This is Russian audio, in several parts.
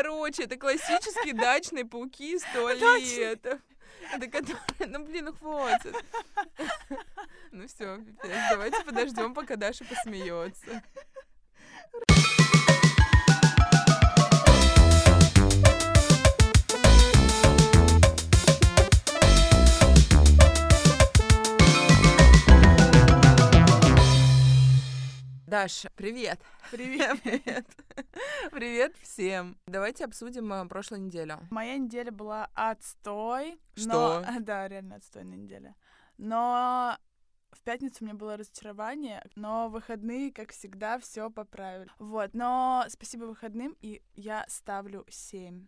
Короче, это классические дачные пауки из туалета. Это которые... Ну, блин, хватит. Ну все. Давайте подождем, пока Даша посмеется. Даша, привет. Привет. Привет. Привет всем. Давайте обсудим э, прошлую неделю. Моя неделя была отстой. Что? Но... Да, реально отстойная неделя. Но в пятницу у меня было разочарование, но выходные, как всегда, все поправили. Вот, но спасибо выходным, и я ставлю 7.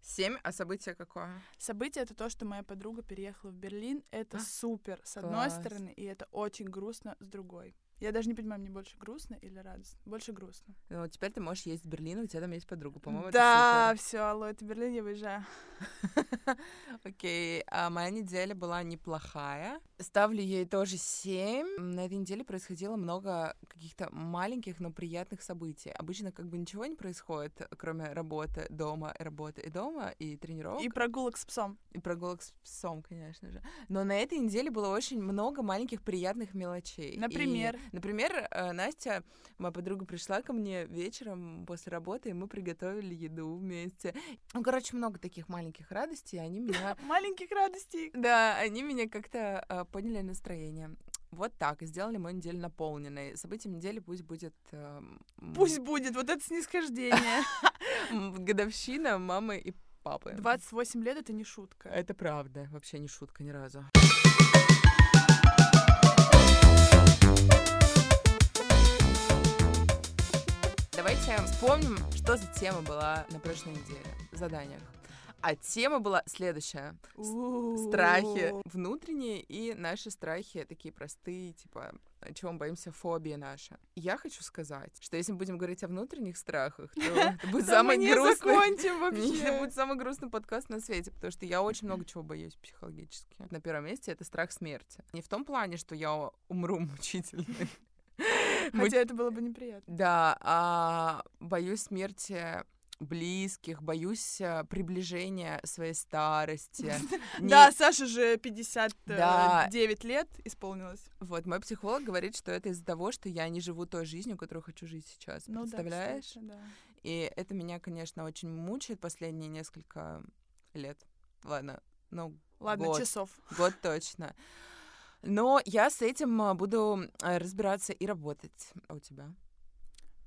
Семь, а событие какое? Событие это то, что моя подруга переехала в Берлин. Это А, супер с одной класс. стороны, и это очень грустно с другой. Я даже не понимаю, мне больше грустно или радостно. Больше грустно. Ну, теперь ты можешь ездить в Берлин, у тебя там есть подруга, по-моему, да, все, алло, это Берлин, я выезжаю. Окей, а моя неделя была неплохая. Ставлю ей тоже 7. На этой неделе происходило много каких-то маленьких, но приятных событий. Обычно как бы ничего не происходит, кроме работы, дома, работы и дома, и тренировок. И прогулок с псом. И прогулок с псом, конечно же. Но на этой неделе было очень много маленьких приятных мелочей. И, Например? э, Настя, моя подруга, пришла ко мне вечером после работы, и мы приготовили еду вместе. Ну, короче, много таких маленьких радостей, они меня... Маленьких радостей. Да, они меня как-то э, подняли настроение. Вот так, и сделали мою неделю наполненной. Событием недели пусть будет... э, Пусть будет вот это снисхождение. годовщина мамы и папы. 28 лет — это не шутка. Это правда, вообще не шутка ни разу. Давайте вспомним, что за тема была на прошлой неделе в заданиях. А тема была следующая. Страхи внутренние и наши страхи такие простые, типа, чего мы боимся, фобии наши. Я хочу сказать, что если мы будем говорить о внутренних страхах, то это будет самый грустный... Это будет самый грустный подкаст на свете, потому что я очень много чего боюсь психологически. На первом месте это страх смерти. Не в том плане, что я умру мучительно. Хотя это было бы неприятно. Да, а боюсь смерти близких, боюсь э, приближения своей старости. Да, Саша же 59 Да. лет исполнилось. Вот, мой психолог говорит, что это из-за того, что я не живу той жизнью, которую хочу жить сейчас. Ну Представляешь? И это меня, конечно, очень мучает последние несколько лет. Ладно, ну, Ладно, год. часов. Год точно. Но я с этим а, буду а, разбираться и работать. А у тебя?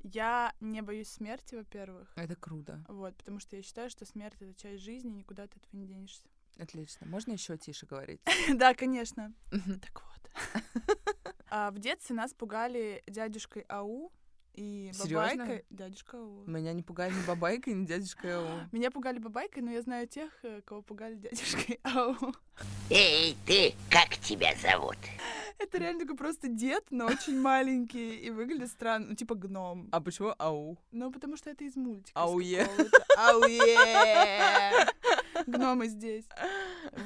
Я не боюсь смерти, во-первых. Это круто. Вот, потому что я считаю, что смерть — это часть жизни, никуда ты от этого не денешься. Отлично. Можно еще тише говорить? Да, конечно. Так вот. А В детстве нас пугали дядюшкой Ау и бабайкой. Дядюшка Ау. Меня не пугали ни бабайка, ни дядюшка Ау. Меня пугали бабайкой, но я знаю тех, э, кого пугали дядюшкой Ау. Эй, ты, как тебя зовут? Это реально такой просто дед, но очень маленький и выглядит странно, ну типа гном. А почему Ау? Ну потому что это из мультика. Ауе. Ауе. Гномы здесь.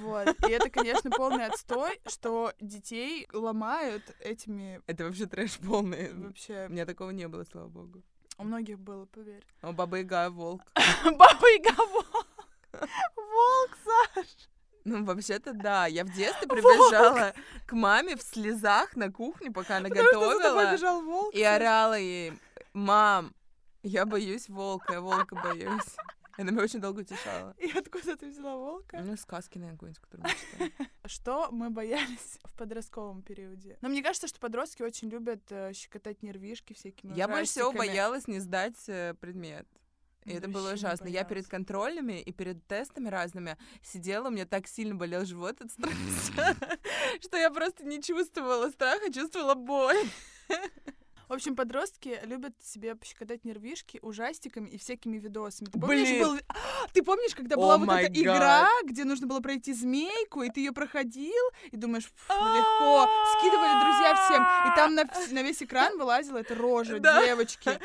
Вот. И это, конечно, полный отстой, что детей ломают этими Это вообще трэш полный. вообще. У меня такого не было, слава богу. У многих было, поверь. У Баба Яга волк. Баба Яга волк. Волк, Саш. Ну, вообще-то, да. Я в детстве прибежала к маме в слезах на кухне, пока она Потому готовила. волк. И орала ей, мам, я боюсь волка, я волка боюсь. Она меня очень долго утешала. И откуда ты взяла волка? Ну, сказки, наверное, какой-нибудь, которые мы читаем. Что мы боялись в подростковом периоде? Но мне кажется, что подростки очень любят э, щекотать нервишки всякими Я больше всего боялась не сдать э, предмет. И это было ужасно. Я перед контролями и перед тестами разными сидела, у меня так сильно болел живот от стресса, что я просто не чувствовала страха, чувствовала боль. В общем, подростки любят себе пощекотать нервишки ужастиками и всякими видосами. Ты помнишь, Блин. был... Ты помнишь, когда была вот май эта гад. игра, где нужно было пройти змейку, и ты ее проходил, и думаешь, «Фу, легко. Скидывали друзья всем. И там на, на весь экран вылазила эта рожа девочки.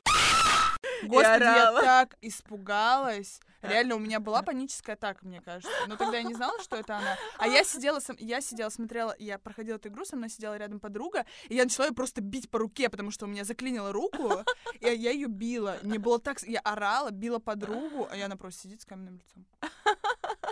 Господи, я так испугалась. Реально, у меня была паническая атака, мне кажется. Но тогда я не знала, что это она. А я сидела, я сидела, смотрела, я проходила эту игру, со мной сидела рядом подруга, и я начала ее просто бить по руке, потому что у меня заклинила руку, и я ее била. Мне было так... Я орала, била подругу, а я она просто сидит с каменным лицом.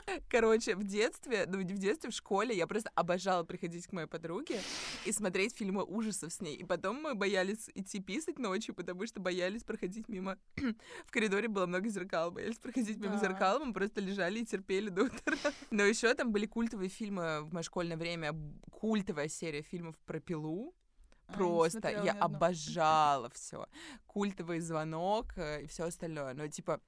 Короче, в детстве, ну не в детстве, в школе я просто обожала приходить к моей подруге и смотреть фильмы ужасов с ней. И потом мы боялись идти писать ночью, потому что боялись проходить мимо... в коридоре было много зеркал, боялись проходить мимо зеркал, мы просто лежали и терпели до утра. Но еще там были культовые фильмы в мое школьное время, культовая серия фильмов про пилу. А, Просто смотрела я обожала все. Культовый звонок э, и все остальное. Но типа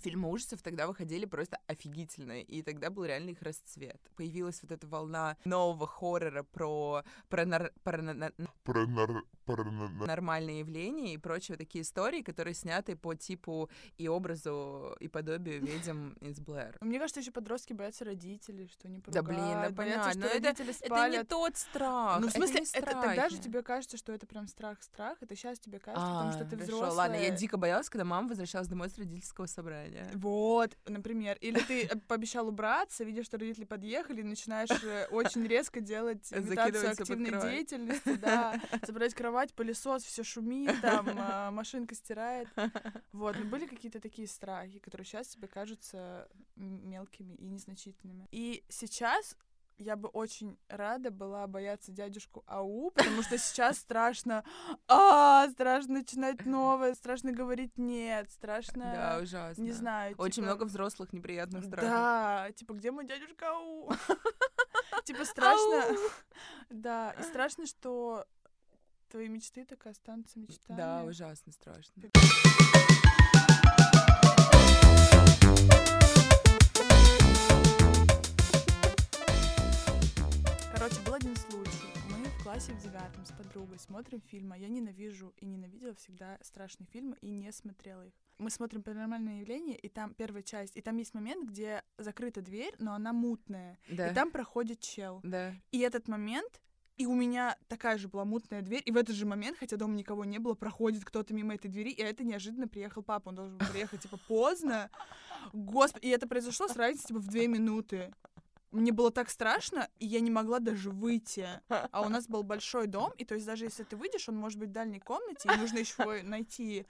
фильмы ужасов тогда выходили просто офигительные, и тогда был реально их расцвет. Появилась вот эта волна нового хоррора про парана- Паранор... паранор- нормальные явления и прочие такие истории, которые сняты по типу и образу и подобию ведьм из Блэр. Мне кажется, еще подростки боятся родителей, что они Да блин, да поругают, понятно, что но это- родители Это не спалят. тот страх. Ну, в смысле, не это, тогда же тебе кажется, что это прям страх-страх, это сейчас тебе кажется, потому что А, ты хорошо, взрослая. ладно, я дико боялась, когда мама возвращалась домой с родительского собрания. Вот, например. Или ты э, пообещал убраться, видишь, что родители подъехали, и начинаешь э, очень резко делать имитацию активной деятельности, да, забрать кровать, пылесос, все шумит, там, а, машинка стирает. Вот, но были какие-то такие страхи, которые сейчас тебе кажутся мелкими и незначительными. И сейчас я бы очень рада была бояться дядюшку Ау, потому что сейчас страшно, а, страшно начинать новое, страшно говорить нет, страшно, Да, ужасно. не знаю. Очень типа, много взрослых неприятных страхов. Да, типа, где мой дядюшка Ау? Типа страшно, да, и страшно, что твои мечты так и останутся мечтами. Да, ужасно страшно. Короче, был один случай. Мы в классе в девятом с подругой смотрим фильм, а я ненавижу и ненавидела всегда страшные фильмы и не смотрела их. Мы смотрим «Паранормальное явление», и там первая часть, и там есть момент, где закрыта дверь, но она мутная, Да. и там проходит чел. Да. И этот момент, и у меня такая же была мутная дверь, и в этот же момент, хотя дома никого не было, проходит кто-то мимо этой двери, и это неожиданно приехал папа, он должен был приехать, типа, поздно. Господи, и это произошло с разницей, типа, в две минуты. Мне было так страшно, и я не могла даже выйти. А у нас был большой дом, и то есть даже если ты выйдешь, он может быть в дальней комнате, и нужно еще найти.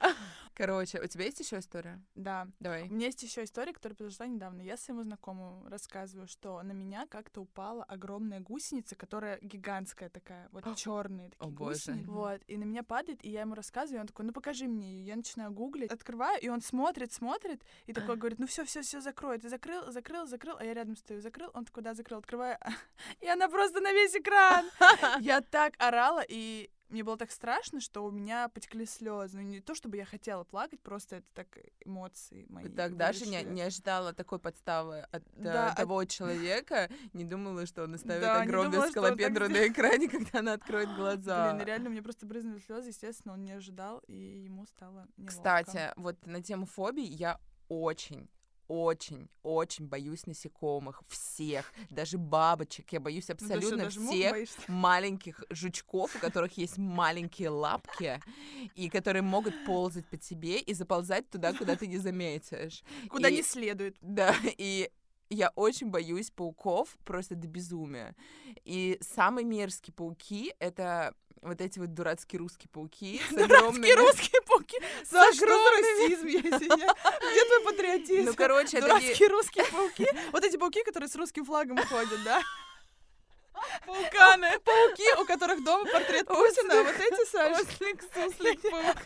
Короче, у тебя есть еще история? Да. Давай. У меня есть еще история, которая произошла недавно. Я своему знакомому рассказываю, что на меня как-то упала огромная гусеница, которая гигантская такая, вот черные такие О, боже. гусеницы. Вот, и на меня падает, и я ему рассказываю, и он такой, ну покажи мне ее. Я начинаю гуглить, открываю, и он смотрит, смотрит, и такой говорит, ну все, все, все, закрой. Ты закрыл, закрыл, закрыл, а я рядом стою, закрыл, он такой, да, закрыл, открываю, и она просто на весь экран. Я так орала, и мне было так страшно, что у меня потекли слезы. Ну, не то, чтобы я хотела плакать, просто это так эмоции мои. Так даже не, не ожидала такой подставы от э, Да, от- того человека, не думала, что он оставит Да, огромную думала, так скалопендру на экране, когда она откроет глаза. Блин, реально мне просто брызнули слезы, естественно, он не ожидал, и ему стало неловко. Кстати, вот на тему фобий я очень очень, очень боюсь насекомых. Всех. Даже бабочек. Я боюсь Ну, что, абсолютно даже мух всех маленьких жучков, у которых есть маленькие лапки, и которые могут ползать по тебе и заползать туда, куда ты не заметишь. Куда И- не следует. Да, и я очень боюсь пауков просто до безумия. И самые мерзкие пауки — это вот эти вот дурацкие русские пауки Дурацкие русские пауки. Что за огромными- расизм, я извиняюсь? Где твой патриотизм? Ну, короче. Дурацкие русские пауки. Вот эти пауки, которые с русским флагом ходят, да? Пауканы. Пауки, у которых дома портрет Путина. Вот эти, Саш. Ослик, суслик, паук.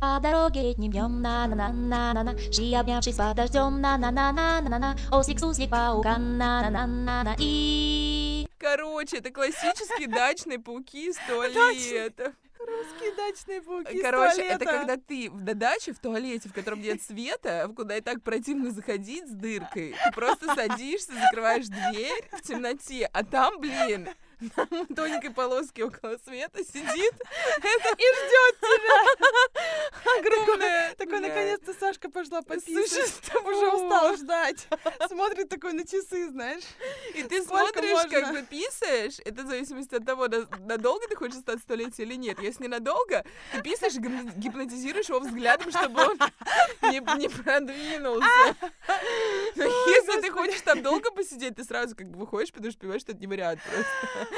По дороге летним днем на на на на на на Шли обнявшись под дождем на на на на на на Ослик, суслик, паукан на на на на на И Короче, это классические дачные пауки из Дачные. Русские дачные пауки Короче, это когда ты в- на даче в туалете, в котором нет света, куда и так противно заходить с дыркой, ты просто садишься, закрываешь дверь в темноте, а там, блин, на тоненькой полоске около света сидит И ждет тебя. огромная... Такой, наконец-то Сашка пошла пописать. тобой Уже устал ждать. Смотрит такой на часы, знаешь. И ты смотришь, как бы писаешь, это в зависимости от того, на- надолго ты хочешь остаться в туалете или нет. Если ненадолго, ты писаешь гипнотизируешь его взглядом, чтобы он не, не продвинулся. Но если ты хочешь там долго посидеть, ты сразу как бы выходишь, потому что понимаешь, что это не вариант просто.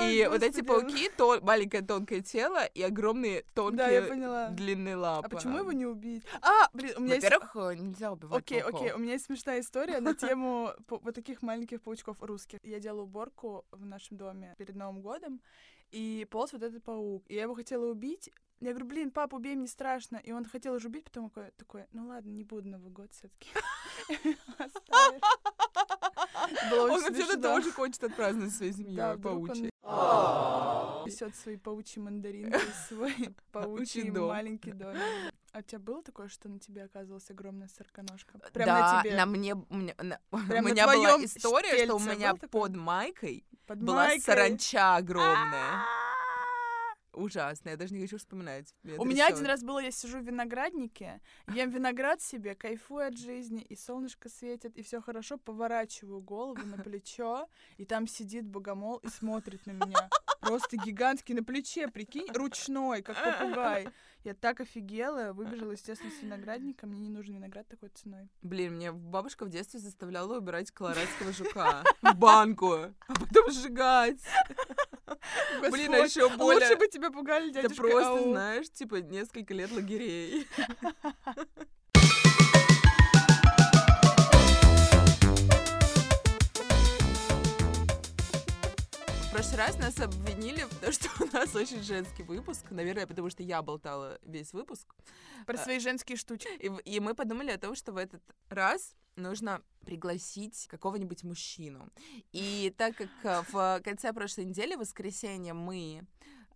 И вот эти пауки, маленькое тонкое тело и огромные тонкие длинные лапы. А почему его не убить? А, блин, у меня есть... Во-первых, э, нельзя убивать Окей, окей, у меня есть смешная история на тему вот таких маленьких паучков русских. Я делала уборку в нашем доме перед Новым годом, и полз вот этот паук. И я его хотела убить. Я говорю, блин, папа, убей, мне страшно. И он хотел уже убить, потом такой, такой ну ладно, не буду Новый год все таки Он вообще-то тоже хочет отпраздновать своей семьей он паучьей. несет свои паучьи мандаринки, свой паучий дом. маленький домик. А у тебя было такое, что на тебе оказалась огромная сороконожка? Прям да, на тебе? мне, у меня, на- у Прям на меня была история, что у меня под майкой Под была майкой? саранча огромная. Ужасно, я даже не хочу вспоминать. Меня У меня один трясёт. раз было, я сижу в винограднике, ем виноград себе, кайфую от жизни, и солнышко светит, и все хорошо, поворачиваю голову на плечо, и там сидит богомол и смотрит на меня. Просто гигантский на плече, прикинь, ручной, как попугай. Я так офигела, выбежала, естественно, с виноградника, мне не нужен виноград такой ценой. Блин, мне бабушка в детстве заставляла убирать колорадского жука в банку, а потом сжигать. Блин, а еще более... Лучше бы тебя пугали, Это дядюшка просто, Ау. знаешь, типа несколько лет лагерей. В прошлый раз нас обвинили в том, что у нас очень женский выпуск. Наверное, потому что я болтала весь выпуск. Про свои женские штучки. И, и мы подумали о том, что в этот раз нужно пригласить какого-нибудь мужчину. И так как э, в конце прошлой недели, в воскресенье, мы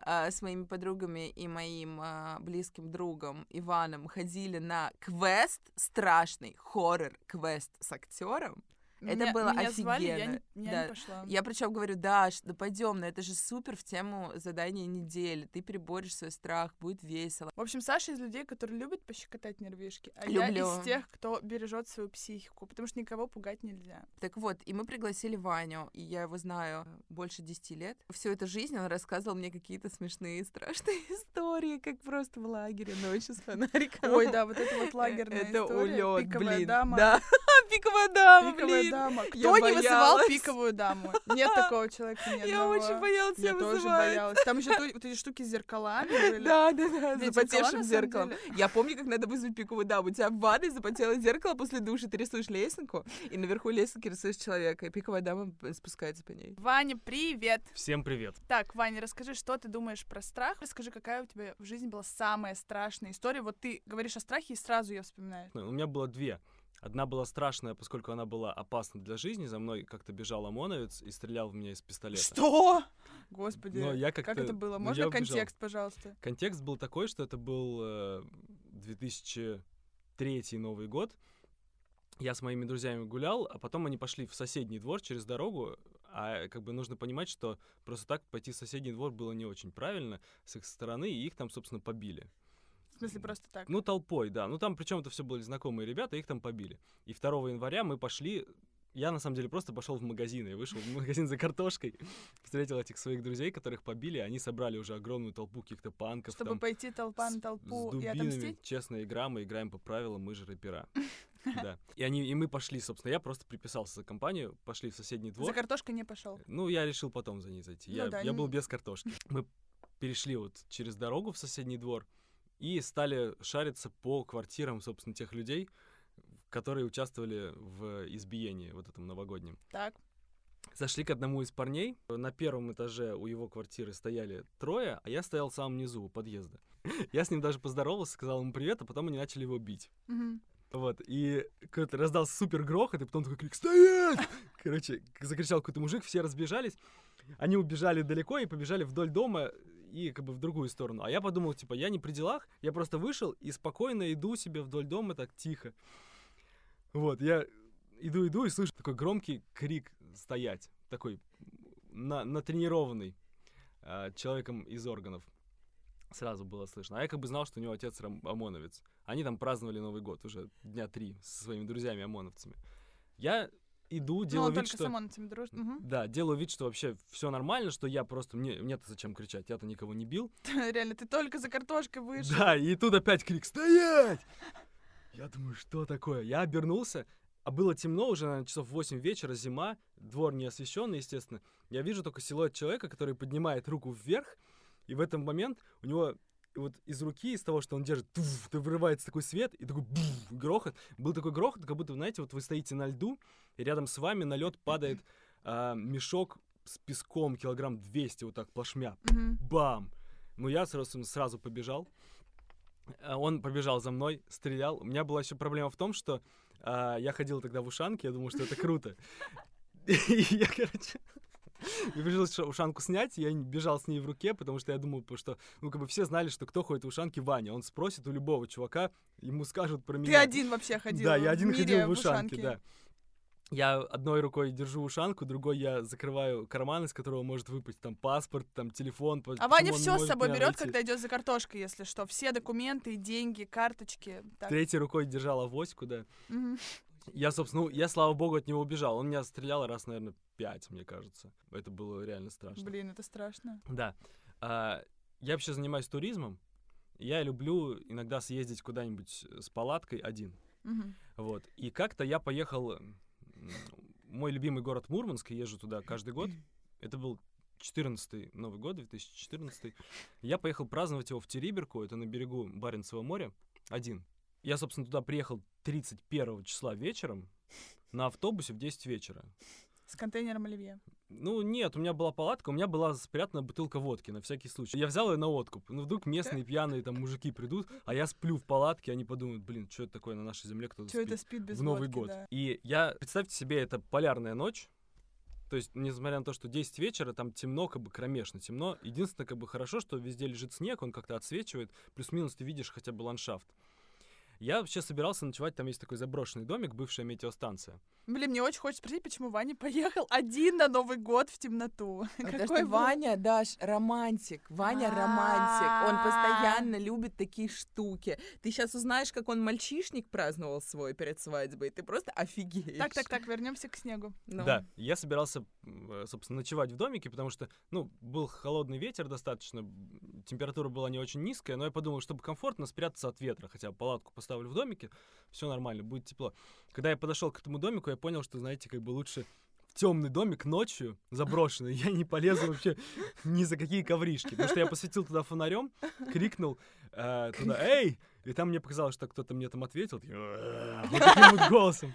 э, с моими подругами и моим э, близким другом Иваном ходили на квест, страшный хоррор-квест с актером. Это Меня- было меня звали, я не, офигенно. Да. не пошла. Я причем говорю, Даш, да пойдем, но это же супер в тему задания недели. Ты переборешь свой страх, будет весело. В общем, Саша из людей, которые любят пощекотать нервишки, а Люблю. я из тех, кто бережет свою психику, потому что никого пугать нельзя. Так вот, и мы пригласили Ваню, и я его знаю больше 10 лет. Всю эту жизнь он рассказывал мне какие-то смешные, страшные истории, как просто в лагере ночью с фонариком. Ой, да, вот это вот лагерная Это история. улет, пиковая блин. дама. Да, пиковая дама, Пиковая блин. Дама. Я Кто не вызывал боялась. пиковую даму? Нет такого человека ни Я очень боялась Я тоже вызывать. боялась. Там еще вот эти штуки с зеркалами были. Да, да, да, запотевшим зеркалом. Я помню, как надо вызвать пиковую даму. У тебя в ванной запотело зеркало после души, ты рисуешь лесенку, и наверху лесенки рисуешь человека, и пиковая дама спускается по ней. Ваня, привет! Всем привет. Так, Ваня, расскажи, что ты думаешь про страх? Расскажи, какая у тебя в жизни была самая страшная история? Вот ты говоришь о страхе, и сразу ее вспоминаешь. Ну, У меня было две. Одна была страшная, поскольку она была опасна для жизни. За мной как-то бежал ОМОНовец и стрелял в меня из пистолета. Что? Господи, Но я как как-то- это было? Можно я убежал. контекст, пожалуйста? Контекст был такой, что это был э, 2003 Новый год. Я с моими друзьями гулял, а потом они пошли в соседний двор через дорогу. А как бы нужно понимать, что просто так пойти в соседний двор было не очень правильно с их стороны, и их там, собственно, побили. В смысле, просто так? Ну, толпой, да. Ну, там причем это все были знакомые ребята, их там побили. И 2 января мы пошли. Я на самом деле просто пошел в магазин. Я вышел в магазин за картошкой, встретил этих своих друзей, которых побили. Они собрали уже огромную толпу каких-то панков. Чтобы там, пойти толпа с- на толпу с и дубинами. отомстить? Честная игра, мы играем по правилам, мы же рэпера. Да. И, они, и мы пошли, собственно, я просто приписался за компанию, пошли в соседний двор. За картошкой не пошел. Ну, я решил потом за ней зайти. Ну я, да, я был не- без картошки. Мы перешли вот через дорогу в соседний двор и стали шариться по квартирам, собственно, тех людей, которые участвовали в избиении вот этом новогоднем. Так. Зашли к одному из парней. На первом этаже у его квартиры стояли трое, а я стоял самом низу у подъезда. Я с ним даже поздоровался, сказал ему привет, а потом они начали его бить. Мгм. Вот, и какой-то раздался супер грохот, и потом такой крик «Стоять!» Короче, закричал какой-то мужик, все разбежались. Они убежали далеко и побежали вдоль дома и как бы в другую сторону. А я подумал, типа, я не при делах, я просто вышел и спокойно иду себе вдоль дома так тихо. Вот, я иду-иду и слышу такой громкий крик «Стоять!» Такой на, натренированный а, человеком из органов. Сразу было слышно. А я как бы знал, что у него отец ОМОНовец. Они там праздновали Новый год уже дня три со своими друзьями ОМОНовцами. Я иду, Ну, делаю он вид, что... с ОМОНовцами дружит. Мгм. Да, делаю вид, что вообще все нормально, что я просто... Мне, мне-то зачем кричать? Я-то никого не бил. Реально, ты только за картошкой вышел. Да, и тут опять крик «Стоять!» Я думаю, что такое? Я обернулся, а было темно уже, наверное, часов 8 вечера, зима, двор не освещенный, естественно. Я вижу только силуэт человека, который поднимает руку вверх, и в этот момент у него вот из руки, из того, что он держит, туф, то вырывается такой свет, и такой буф, грохот. Был такой грохот, как будто, знаете, вот вы стоите на льду, и рядом с вами на лед падает а, мешок с песком килограмм 200, вот так плашмя. Мгм. Бам! Ну, я сразу, сразу побежал. А Он побежал за мной, стрелял. У меня была еще проблема в том, что а, я ходил тогда в ушанке, я думал, что это круто. И я, короче, мне пришлось ша- ушанку снять, я бежал с ней в руке, потому что я думал, что, ну, как бы все знали, что кто ходит в ушанке, Ваня. Он спросит у любого чувака, ему скажут про меня. Ты один вообще ходил Да, я один ходил в ушанке, да. Я одной рукой держу ушанку, другой я закрываю карман, из которого может выпасть там паспорт, там телефон. А Ваня все с собой берет, найти. когда идет за картошкой, если что. Все документы, деньги, карточки. Так. Третьей рукой держал авоську, да. Мгм. Я, собственно, ну, я, слава богу, от него убежал. Он меня стрелял раз, наверное, пять, мне кажется. Это было реально страшно. Блин, это страшно. Да. А, я вообще занимаюсь туризмом. Я люблю иногда съездить куда-нибудь с палаткой один. Мгм. Вот. И как-то я поехал мой любимый город Мурманск, я езжу туда каждый год. Это был 14 Новый год, 2014. Я поехал праздновать его в Териберку, это на берегу Баренцева моря, один. Я, собственно, туда приехал 31 числа вечером на автобусе в 10 вечера. С контейнером оливье. Ну, нет, у меня была палатка, у меня была спрятана бутылка водки на всякий случай. Я взял ее на откуп. Ну, вдруг местные пьяные там мужики придут, а я сплю в палатке, они подумают, блин, что это такое на нашей земле, кто-то спит это спит без в Новый водки, год. да. И я, представьте себе, это полярная ночь. То есть, несмотря на то, что 10 вечера, там темно, как бы кромешно темно. Единственное, как бы хорошо, что везде лежит снег, он как-то отсвечивает. Плюс-минус ты видишь хотя бы ландшафт. Я вообще собирался ночевать, там есть такой заброшенный домик, бывшая метеостанция. Блин, мне очень хочется спросить, почему Ваня поехал один на Новый год в темноту. Потому Какой что был- Ваня, Даш, романтик. Ваня романтик. Он А. постоянно любит такие штуки. Ты сейчас узнаешь, как он мальчишник праздновал свой перед свадьбой. Ты просто офигеешь. Так, так, так, вернемся к снегу. Ну. Да, я собирался, э, собственно, ночевать в домике, потому что, ну, был холодный ветер достаточно, температура была не очень низкая, но я подумал, чтобы комфортно спрятаться от ветра, хотя бы палатку поставлю в домике, все нормально, будет тепло. Когда я подошел к этому домику, я понял, что, знаете, как бы лучше темный домик ночью заброшенный, я не полезу вообще ни за какие ковришки, потому что я посветил туда фонарем, крикнул э, туда «Эй!» И там мне показалось, что кто-то мне там ответил, вот таким вот голосом.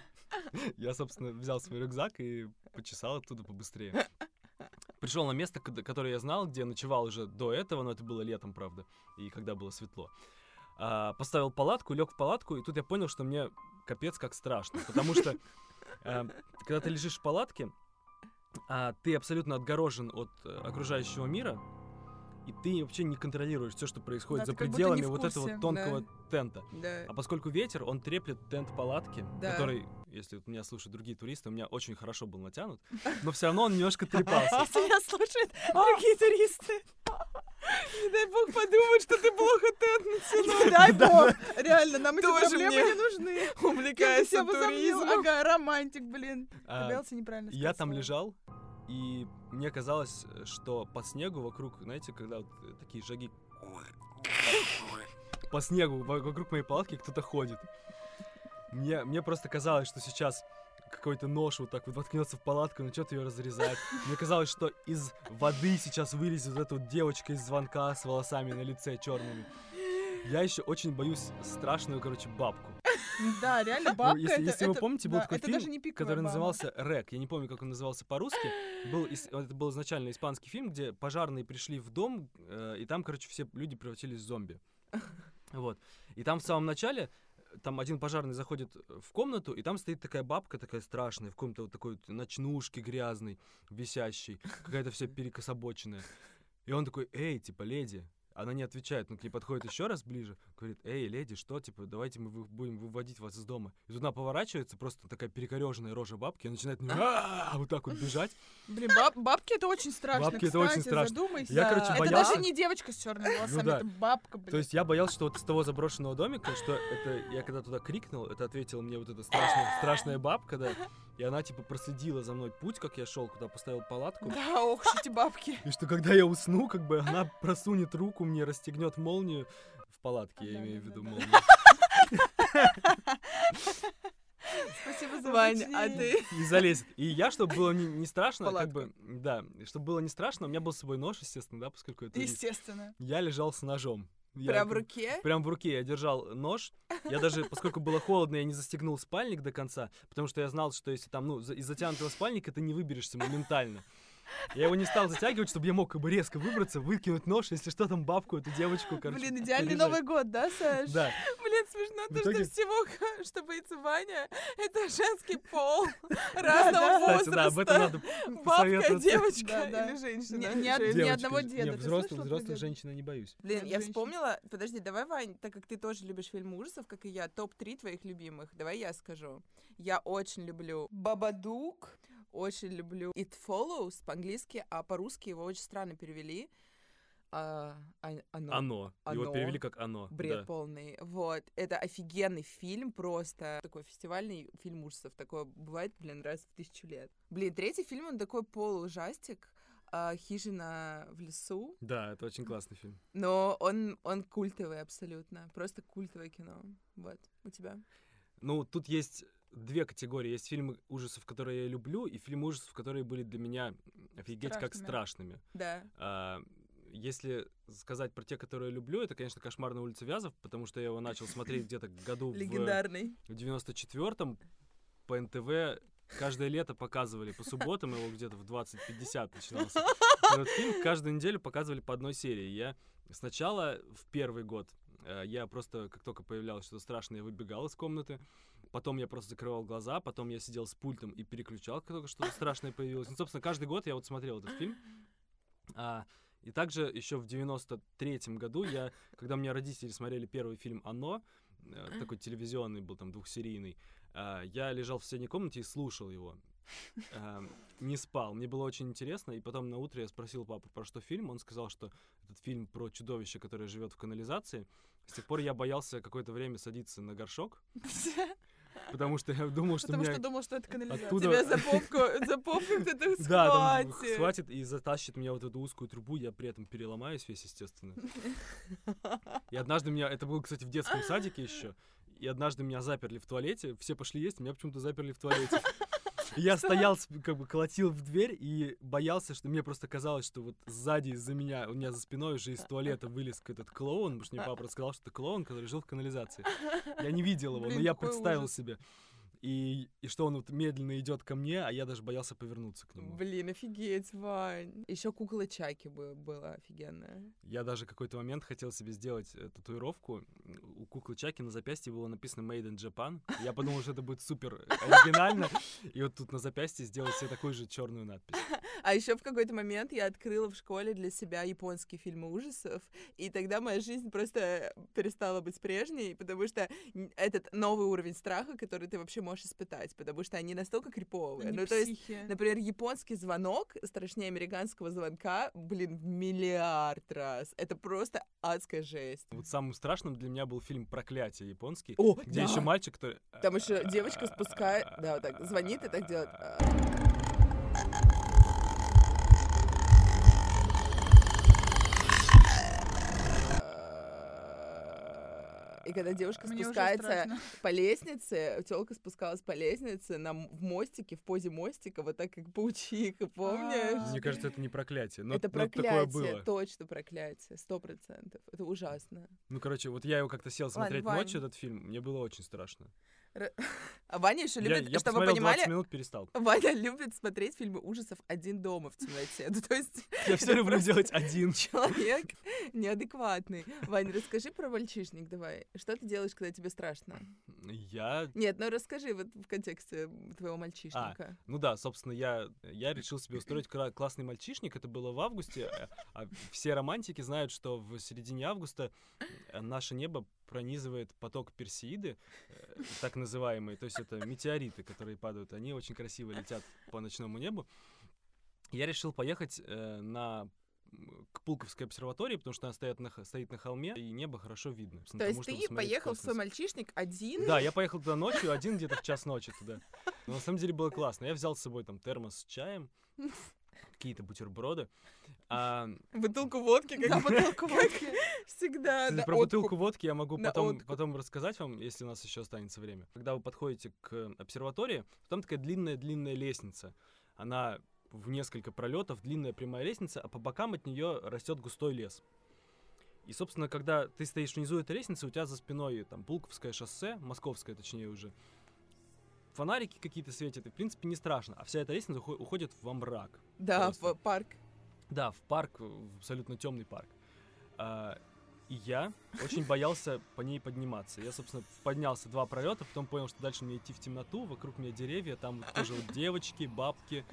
Я, собственно, взял свой рюкзак и почесал оттуда побыстрее. Пришел на место, которое я знал, где ночевал уже до этого, но это было летом, правда, и когда было светло. А, поставил палатку, лег в палатку, и тут я понял, что мне капец как страшно, потому что э, когда ты лежишь в палатке, а, ты абсолютно отгорожен от э, окружающего мира, и ты вообще не контролируешь все, что происходит Да, за пределами вот этого тонкого тента. Да. А поскольку ветер, он треплет тент палатки, Да. который, если вот меня слушают другие туристы, у меня очень хорошо был натянут, но все равно он немножко трепался. Если меня слушают другие туристы. Не дай бог подумать, что ты плохо тент Дай бог. Реально, нам эти проблемы не нужны. Увлекайся туризмом. Ага, романтик, блин. А, Побелся неправильно Я там лежал, и мне казалось, что по снегу вокруг, знаете, когда вот такие шаги по снегу во- вокруг моей палатки кто-то ходит. Мне, мне просто казалось, что сейчас какой-то нож вот так вот воткнется в палатку начнет ее разрезать. Мне казалось, что из воды сейчас вылезет вот эта вот девочка из звонка с волосами на лице черными. Я еще очень боюсь страшную, короче, бабку. Да, реально, Ну, бабка если, это- если вы это- помните, был да, такой фильм, который баба. назывался «Рек». Я не помню, как он назывался по-русски. Был, это был изначально испанский фильм, где пожарные пришли в дом, э, и там, короче, все люди превратились в зомби. Вот. И там в самом начале там один пожарный заходит в комнату, и там стоит такая бабка такая страшная, в каком-то вот такой вот ночнушке грязной, висящей, какая-то вся перекособоченная. И он такой, эй, типа, леди, Она не отвечает, но к ней подходит еще раз ближе, говорит, эй, леди, что, типа, давайте мы вы- будем выводить вас из дома. И тут она поворачивается, просто такая перекореженная рожа бабки, и начинает вот так вот бежать. Блин, баб- бабки это очень страшно. Бабки это очень страшно. Задумайся. Я, короче, это боялся- даже не девочка с черными волосами, да. это бабка, блин. То есть я боялся, что вот из того заброшенного домика, что это я когда туда крикнул, это ответила мне вот эта страшная, страшная бабка, да, и она типа проследила за мной путь, как я шел, куда поставил палатку. Да, ох, эти бабки. И что когда я усну, как бы она просунет руку мне, расстегнет молнию в палатке, я имею в виду молнию. Спасибо за Вань, а ты... И залезет. И я, чтобы было не, не страшно, как Палатку. бы, да, чтобы было не страшно, у меня был с собой нож, естественно, да, поскольку это. Естественно. Я лежал с ножом. Я Прям в руке? Прям в руке я держал нож. Я даже, поскольку было холодно, я не застегнул спальник до конца, потому что я знал, что если там, ну, из затянутого спальника ты не выберешься моментально. Я его не стал затягивать, чтобы я мог как бы резко выбраться, выкинуть нож, если что, там бабку, эту девочку, короче. Блин, идеальный пережать. Новый год, да, Саш? Да. Блин, смешно то, итоге- что всего, что боится Ваня, это женский пол да. разного Кстати, да, об этом возраста. надо Бабка, девочка Да, да. или женщина? Ни одного не, деда. Взрослых, женщин я не боюсь. Блин, Нет, я вспомнила, подожди, давай, Вань, так как ты тоже любишь фильмы ужасов, как и я, топ-3 твоих любимых, давай я скажу. Я очень люблю Бабадук, очень люблю It Follows по-английски, а по-русски его очень странно перевели. А, а- оно. Оно. Его Оно. перевели как оно. Бред да. полный. Вот. Это офигенный фильм, просто такой фестивальный фильм ужасов. Такое бывает, блин, раз в тысячу лет. Блин, третий фильм, он такой полуужастик. а, Хижина в лесу. Да, это очень классный фильм. Но он, он культовый абсолютно. Просто культовое кино. Вот. У тебя? Ну, тут есть две категории. Есть фильмы ужасов, которые я люблю, и фильмы ужасов, которые были для меня офигеть как Страшными. страшными. Да. А, если сказать про те, которые я люблю, это, конечно, «Кошмар на улице Вязов», потому что я его начал смотреть где-то году Легендарный. в 94-м по НТВ. Каждое лето показывали по субботам, его где-то в 20.50 начинался. Этот фильм каждую неделю показывали по одной серии. Я сначала, в первый год, э, я просто, как только появлялось что-то страшное, я выбегал из комнаты. Потом я просто закрывал глаза, потом я сидел с пультом и переключал, как только что-то страшное появилось. Ну, собственно, каждый год я вот смотрел этот фильм. А, и также еще в 93-м году я, когда у меня родители смотрели первый фильм «Оно», э, такой телевизионный был, там, двухсерийный, а, я лежал в соседней комнате и слушал его. А, Не спал. Мне было очень интересно. И потом на утро я спросил папу, про что фильм. Он сказал, что этот фильм про чудовище, которое живет в канализации. С тех пор я боялся какое-то время садиться на горшок, потому что я думал, что Потому меня... что думал, что это канализация. Оттуда- Тебя за попку, за попку кто-то Да, там схватит. схватит и затащит меня в вот эту узкую трубу, я при этом переломаюсь весь, естественно. И однажды меня, это было, кстати, в детском садике еще, и однажды меня заперли в туалете, все пошли есть, меня почему-то заперли в туалете. Я стоял, как бы колотил в дверь и боялся, что мне просто казалось, что вот сзади из-за меня, у меня за спиной уже из туалета вылез этот клоун, потому что мне папа рассказал, что это клоун, который жил в канализации. Я не видел его, но я представил себе. И, и что он вот медленно идет ко мне, а я даже боялся повернуться к нему. Блин, офигеть, Вань. Еще кукла Чаки бы была офигенная. Я даже какой-то момент хотел себе сделать э, татуировку. У куклы Чаки на запястье было написано Made in Japan. Я подумал, что это будет супер оригинально. И вот тут на запястье сделать себе такую же черную надпись. А еще в какой-то момент я открыла в школе для себя японские фильмы ужасов, и тогда моя жизнь просто перестала быть прежней, потому что этот новый уровень страха, который ты вообще можешь испытать, потому что они настолько криповые. Они ну, то есть, психи. например, японский звонок страшнее американского звонка, блин, в миллиард раз. Это просто адская жесть. Вот самым страшным для меня был фильм «Проклятие» японский, О, где да. еще мальчик, который... Там еще девочка спускает, да, вот так, звонит и так делает. И когда девушка Мне спускается по лестнице, телка спускалась по лестнице на, в мостике, в позе мостика, вот так как паучиха, помнишь? А, Мне кажется, это не проклятие, но, это но такое проклятие, было. точно проклятие, сто процентов. Это ужасно. Ну, короче, вот я его как-то сел смотреть Вань. ночью, этот фильм, мне было очень страшно. А Ваня еще Я, любит, я чтобы вы посмотрел 20 понимали, минут, перестал. Ваня любит смотреть фильмы ужасов один дома в темноте. Ну, то есть Я все люблю делать один. человек неадекватный. Ваня, расскажи про мальчишник давай. Что ты делаешь, когда тебе страшно? Я Нет, ну расскажи вот в контексте твоего мальчишника. Ну да, собственно, я, я решил себе устроить классный мальчишник. Это было в августе. а- А все романтики знают, что в середине августа э, наше небо пронизывает поток Персеиды, э, так называемые. То есть это метеориты, которые падают. Они очень красиво летят по ночному небу. Я решил поехать э, на к Пулковской обсерватории, потому что она стоит на, стоит на холме, и небо хорошо видно. То есть ты поехал в свой мальчишник один? Да, я поехал туда ночью, один где-то в час ночи туда. Но на самом деле было классно. Я взял с собой там термос с чаем, какие-то бутерброды. А, Бутылку водки, как Да, бутылку водки. всегда. кстати, про откуп. бутылку водки я могу На потом, откуп. потом рассказать вам, если у нас еще останется время. Когда вы подходите к обсерватории, там такая длинная-длинная лестница. Она в несколько пролетов, длинная прямая лестница, а по бокам от нее растет густой лес. И, собственно, когда ты стоишь внизу этой лестницы, у тебя за спиной там Пулковское шоссе, московское точнее уже, фонарики какие-то светят, и, в принципе, не страшно. А вся эта лестница ухо- уходит во мрак. Да, Просто. в парк. Да, в парк, в абсолютно темный парк. А, и я очень боялся по ней подниматься. Я, собственно, поднялся два пролета, потом понял, что дальше мне идти в темноту, вокруг меня деревья, там вот тоже вот девочки, бабки,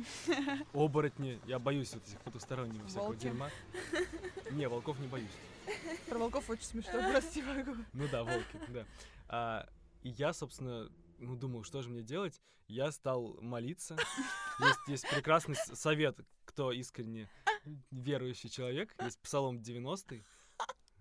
оборотни. Я боюсь вот этих потустороннего всякого Волки. дерьма. Не, волков не боюсь. Про волков очень смешно, прости могу. Ну да, волки, да. А, и я, собственно, ну, думал, что же мне делать. Я стал молиться. Есть, есть прекрасный совет, кто искренне верующий человек. Есть Псалом 90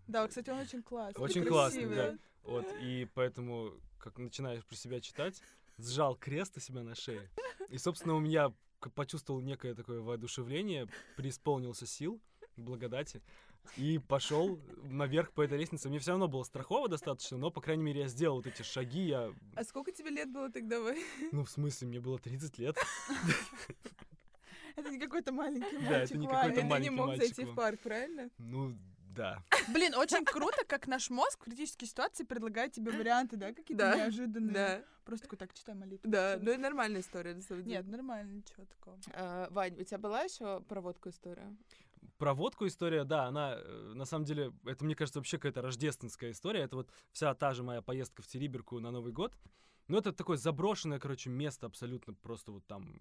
Да, кстати, он очень классный. Очень классный, да. Вот, и поэтому, как начинаешь про себя читать, сжал крест у себя на шее. И, собственно, у меня почувствовал некое такое воодушевление, преисполнился сил, благодати, и пошел наверх по этой лестнице. Мне все равно было страхово достаточно, но, по крайней мере, я сделал вот эти шаги. Я, А сколько тебе лет было тогда? Вань? ну, в смысле, мне было 30 лет. Это не какой-то маленький Да, мальчик, это не какой-то Ты не маленький мог мальчик зайти в парк, правильно? Ну, да. Блин, очень круто, как наш мозг в критической ситуации предлагает тебе варианты, да, какие-то Да, неожиданные. Да, Просто такой, так, читай молитву. да. Ну и нормальная история, на самом деле. Нет, нормально, ничего такого. А, Вань, у тебя была еще проводка история? Про водку история, да, она, э, на самом деле, это, мне кажется, вообще какая-то рождественская история. Это вот вся та же моя поездка в Териберку на Новый год. Ну, это такое заброшенное, короче, место абсолютно просто вот там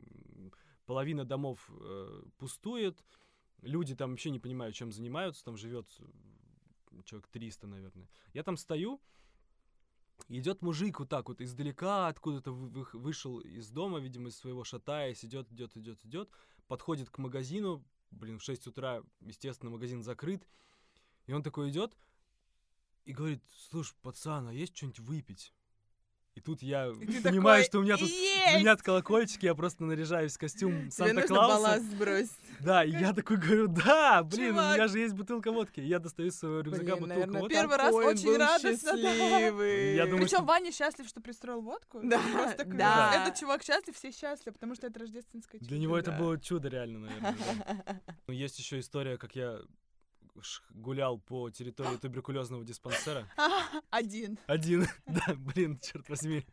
половина домов э, пустует, люди там вообще не понимают, чем занимаются, там живет человек 300, наверное. Я там стою, идет мужик вот так вот издалека, откуда-то вы- вы- вышел из дома, видимо, из своего шатаясь, идет, идет, идет, идет, подходит к магазину, блин, в 6 утра, естественно, магазин закрыт, и он такой идет и говорит, слушай, пацан, а есть что-нибудь выпить? И тут я И ты понимаю, такой, что у меня тут «Есть!» звенят колокольчики, я просто наряжаюсь в костюм Тебе нужно Санта-Клауса. балласт сбросить. Да, и я такой говорю, да, блин, у Чувак. меня же есть бутылка водки. И Я достаю из своего рюкзака Блин, бутылку наверное, водки. Первый раз очень радостно, да. Причем что- Ваня счастлив, что пристроил водку. Да, Просто класс. да. Этот чувак счастлив, все счастливы, потому что это рождественское чудо. Для него это Да. было чудо реально, наверное. да. Ну, Есть еще история, как я гулял по территории туберкулезного диспансера. Один. Один. Да, блин, черт возьми.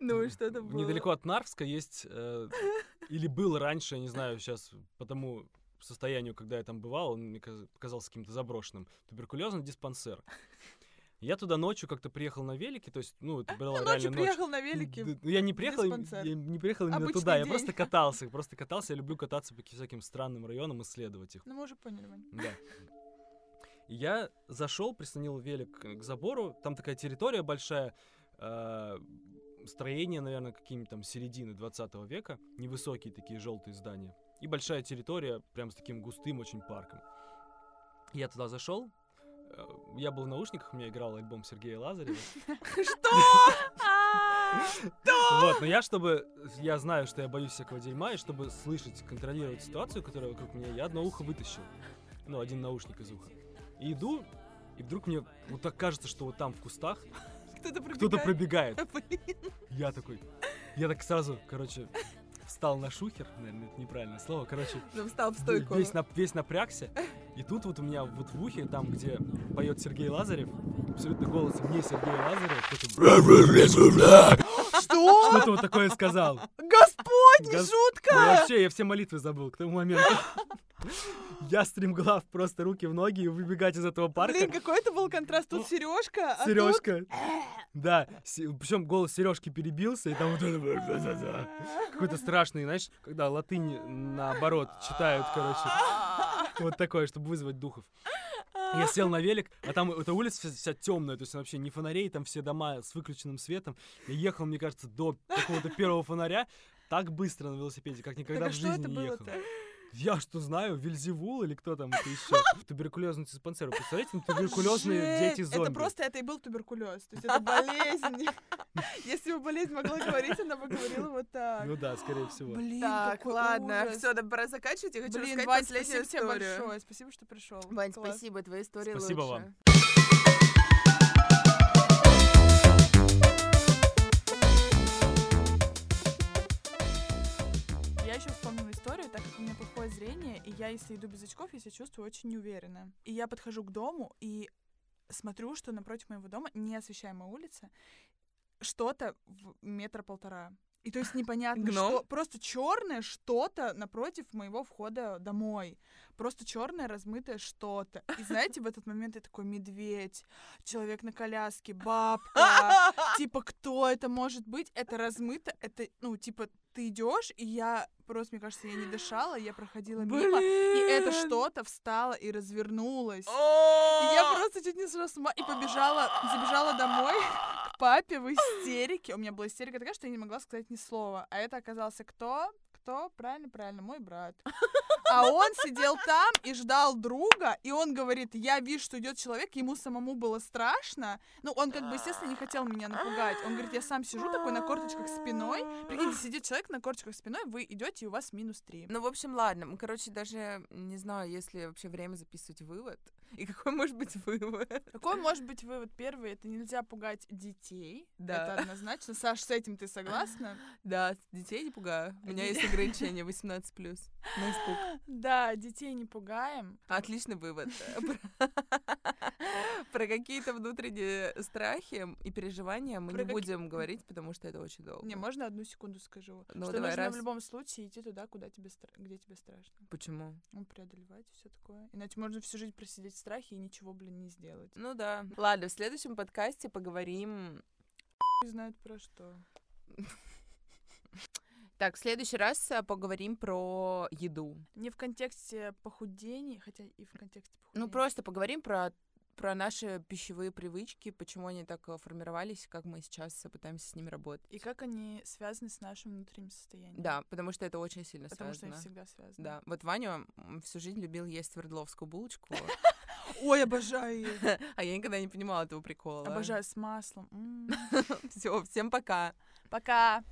Ну и что это было? Недалеко от Нарвска есть, э, или был раньше, я не знаю, сейчас по тому состоянию, когда я там бывал, он мне каз- показался каким-то заброшенным, туберкулезный диспансер. Я туда ночью как-то приехал на велике, то есть, ну, это была Ночью реально ночь. приехал на велике. Я не приехал, диспансер. я не приехал именно Обычный туда, я день. просто катался, просто катался. Я люблю кататься по всяким странным районам, исследовать их. Ну, мы уже поняли, Ваня. Да. Я зашел, прислонил велик к забору. Там такая территория большая, э, строение, наверное, какие-нибудь там середины 20 века, невысокие такие желтые здания. И большая территория, прям с таким густым очень парком. Я туда зашел. Э, Я был в наушниках, у меня играл альбом Сергея Лазарева. Вот, но я, чтобы... Я знаю, что я боюсь всякого дерьма, и чтобы слышать, контролировать ситуацию, которая вокруг меня, я одно ухо вытащил. Ну, один наушник из уха. И иду, и вдруг мне вот так кажется, что вот там в кустах Кто-то кто-то пробегает. пробегает. Я такой... Я так сразу, короче, встал на шухер, наверное, это неправильное слово. Короче, Ну, встал в стойку. весь, нап- весь напрягся. И тут вот у меня вот в ухе, там, где поет Сергей Лазарев, абсолютно голосом не Сергей Лазарев, Что? Что? Кто-то вот такое сказал. Господь, не Гос- шутка! Ну, вообще, я все молитвы забыл к тому моменту. Я стримглав, просто руки в ноги и выбегать из этого парка. Блин, какой это был контраст. Тут Сережка, а тут... Сережка. Да, причем голос Сережки перебился, и там вот это какой-то страшный, знаешь, когда латынь наоборот читают, короче. Вот такое, чтобы вызвать духов. Я сел на велик, а там эта улица вся, вся темная, то есть вообще ни фонарей, там все дома с выключенным светом. Я ехал, мне кажется, до какого-то первого фонаря так быстро на велосипеде, как никогда Так а в жизни не ехал. Я что знаю, Вильзевул или кто там это еще? Туберкулезный диспансер. Представляете, ну, туберкулезные Жесть! дети зомби. Это просто, это и был туберкулез. То есть это болезнь. Если бы болезнь могла говорить, она бы говорила вот так. Ну да, скорее всего. Блин, Так, ладно, все, да, пора заканчивать. Я хочу Блин, рассказать Вань, последнюю спасибо тебе историю. большое. Спасибо, что пришел. Вань, спасибо, твоя история Спасибо лучше. вам. Я еще вспомнила историю, так как у меня зрение, и я, если иду без очков, я себя чувствую очень неуверенно. И я подхожу к дому и смотрю, что напротив моего дома, неосвещаемая улица, что-то в метра полтора. И то есть непонятно, Гном? что просто черное что-то напротив моего входа домой. Просто черное размытое что-то. И знаете, в этот момент я такой медведь, человек на коляске, бабка. Типа, кто это может быть? Это размыто, это, ну, типа, ты идешь, и я просто, мне кажется, я не дышала, я проходила мимо, и это Блин. что-то встало и развернулось. И я просто чуть не сошла с ума и побежала, забежала домой к папе в истерике. У меня была истерика такая, что я не могла сказать ни слова. А это оказался кто? Кто? Правильно, правильно, мой брат. А он сидел там и ждал друга, и он говорит, я вижу, что идет человек, ему самому было страшно. Ну, он как бы, естественно, не хотел меня напугать. Он говорит, я сам сижу такой на корточках спиной. Прикиньте, сидит человек на корточках спиной, вы идете, и у вас минус три. Ну, в общем, ладно. Короче, даже не знаю, если вообще время записывать вывод. И какой может быть вывод? Какой может быть вывод? Первый, это нельзя пугать детей. Да. Это однозначно. Саш, с этим ты согласна? Да, детей не пугаю. У меня есть ограничение 18+. На испуг. Да, детей не пугаем. Отличный вывод. Про- какие-то внутренние страхи и переживания мы не будем говорить, потому что это очень долго. Не, можно одну секунду скажу? Ну, что нужно в любом случае идти туда, куда тебе где тебе страшно. Почему? Ну, преодолевать все такое. Иначе можно всю жизнь просидеть в страхе и ничего, блин, не сделать. Ну да. Ладно, в следующем подкасте поговорим... Не знают про что. Так, в следующий раз а, поговорим про еду. Не в контексте похудения, хотя и в контексте похудения. Ну, просто поговорим про про наши пищевые привычки, почему они так э, формировались, как мы сейчас э, пытаемся с ними работать. И как они связаны с нашим внутренним состоянием. Да, потому что это очень сильно Потому что связано. они всегда связаны. Да, вот Ваня всю жизнь любил есть свердловскую булочку, Ой, обожаю ее. А я никогда не понимала этого прикола. Обожаю с маслом. Все, всем пока. Пока.